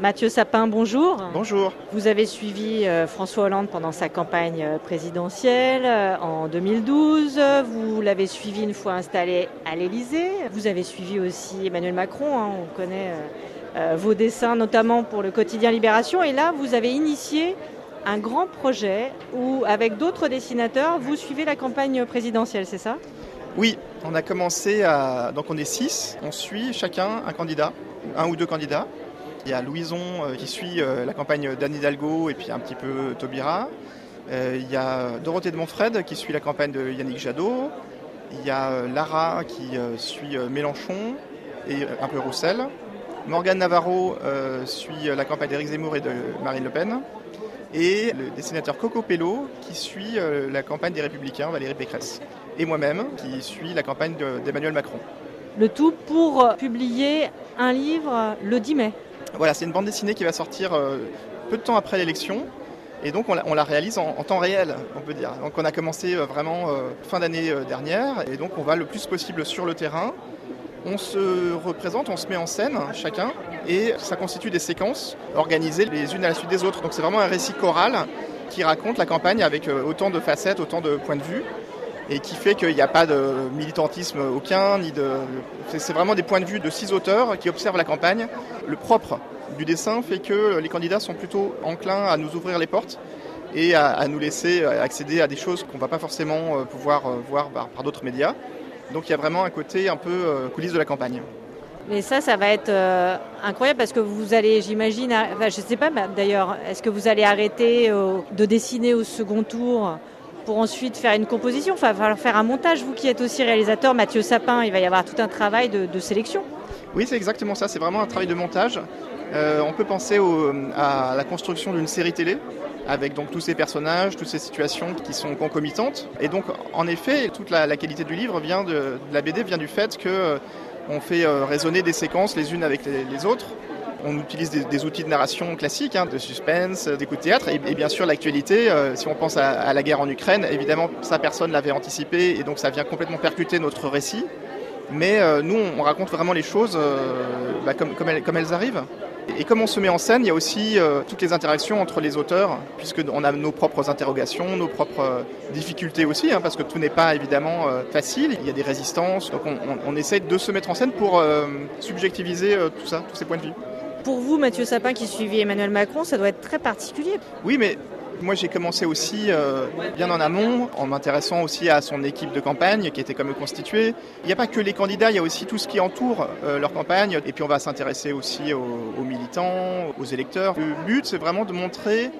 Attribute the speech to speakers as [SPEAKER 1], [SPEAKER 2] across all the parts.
[SPEAKER 1] Mathieu Sapin, bonjour.
[SPEAKER 2] Bonjour.
[SPEAKER 1] Vous avez suivi euh, François Hollande pendant sa campagne euh, présidentielle euh, en 2012. Vous l'avez suivi une fois installé à l'Élysée. Vous avez suivi aussi Emmanuel Macron. hein, on connaît vos dessins, notamment pour le quotidien Libération. Et là, vous avez initié un grand projet où, avec d'autres dessinateurs, vous suivez la campagne présidentielle, c'est ça?
[SPEAKER 2] Oui, on a commencé à. Donc on est six, on suit chacun un candidat, un ou deux candidats. Il y a Louison euh, qui suit euh, la campagne d'Anne Hidalgo et puis un petit peu Taubira. Euh, Il y a Dorothée de Montfred qui suit la campagne de Yannick Jadot. Il y a Lara qui suit Mélenchon et un peu Roussel. Morgane Navarro suit la campagne d'Éric Zemmour et de Marine Le Pen. Et le dessinateur Coco Pello qui suit la campagne des Républicains, Valérie Pécresse. Et moi-même qui suis la campagne de- d'Emmanuel Macron.
[SPEAKER 1] Le tout pour publier un livre le 10 mai.
[SPEAKER 2] Voilà, c'est une bande dessinée qui va sortir euh, peu de temps après l'élection. Et donc on la, réalise en, en temps réel, on peut dire. Donc on a commencé euh, vraiment euh, fin d'année dernière. Et donc on va le plus possible sur le terrain. On se représente, on se met en scène chacun. Et ça constitue des séquences organisées les unes à la suite des autres. Donc c'est vraiment un récit choral qui raconte la campagne avec autant de facettes, autant de points de vue. Et qui fait qu'il n'y a pas de militantisme aucun, ni de. c'est- vraiment des points de vue de six auteurs qui observent la campagne. Le propre du dessin fait que les candidats sont plutôt enclins à nous ouvrir les portes et à, nous laisser accéder à des choses qu'on ne va pas forcément euh, pouvoir euh, voir par, d'autres médias. Donc il y a vraiment un côté un peu euh, coulisses de la campagne.
[SPEAKER 1] Mais ça, ça va être incroyable parce que vous allez, j'imagine, je ne sais pas d'ailleurs, est-ce que vous allez arrêter de dessiner au second tour pour ensuite faire une composition Enfin, il va falloir faire un montage. Vous qui êtes aussi réalisateur, Mathieu Sapin, il va y avoir tout un travail de, sélection.
[SPEAKER 2] Oui, c'est exactement ça. C'est vraiment un travail de montage. Euh, on peut penser à la construction d'une série télé avec donc tous ces personnages, toutes ces situations qui sont concomitantes. Et donc, en effet, toute la, qualité du livre vient de, la BD vient du fait que euh, on fait euh, résonner des séquences les unes avec les autres. On utilise des, des outils de narration classiques, hein, de suspense, euh, d'écoute théâtre, et, bien sûr l'actualité. euh, si on pense à, la guerre en Ukraine, évidemment, ça personne l'avait anticipé, et donc ça vient complètement percuter notre récit. Mais euh, nous, on raconte vraiment les choses bah, comme, elles, arrivent. Et comme on se met en scène, il y a aussi toutes les interactions entre les auteurs, puisqu'on a nos propres interrogations, nos propres difficultés aussi, hein, parce que tout n'est pas évidemment facile, il y a des résistances. Donc on, on, on essaie de se mettre en scène pour subjectiviser tout ça, tous ces points de vue.
[SPEAKER 1] Pour vous, Mathieu Sapin, qui suivit Emmanuel Macron, ça doit être très particulier.
[SPEAKER 2] Oui, mais moi j'ai commencé aussi euh, bien en amont, en m'intéressant aussi à son équipe de campagne qui était comme constituée. Il n'y a pas que les candidats, il y a aussi tout ce qui entoure euh, leur campagne. Et puis on va s'intéresser aussi aux, militants, aux électeurs. Le but c'est vraiment de montrer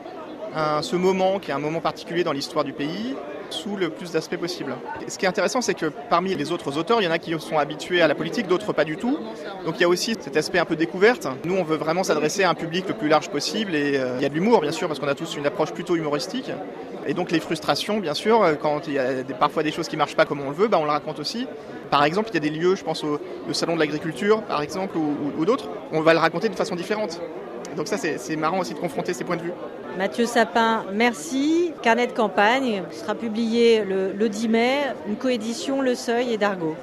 [SPEAKER 2] ce moment qui est un moment particulier dans l'histoire du pays sous le plus d'aspects possible. Ce qui est intéressant, c'est que parmi les autres auteurs, il y en a qui sont habitués à la politique, d'autres pas du tout. Donc il y a aussi cet aspect un peu découverte. Nous, on veut vraiment s'adresser à un public le plus large possible et euh, il y a de l'humour, bien sûr, parce qu'on a tous une approche plutôt humoristique. Et donc les frustrations, bien sûr, euh, quand il y a parfois des choses qui marchent pas comme on le veut, bah, on le raconte aussi. Par exemple, il y a des lieux, je pense au, salon de l'agriculture, par exemple, ou- ou d'autres, on va le raconter de façon différente. Donc ça, c'est marrant aussi de confronter ces points de vue.
[SPEAKER 1] Mathieu Sapin, merci. Carnet de campagne sera publié le, le 10 mai, une coédition Le Seuil et Dargaud.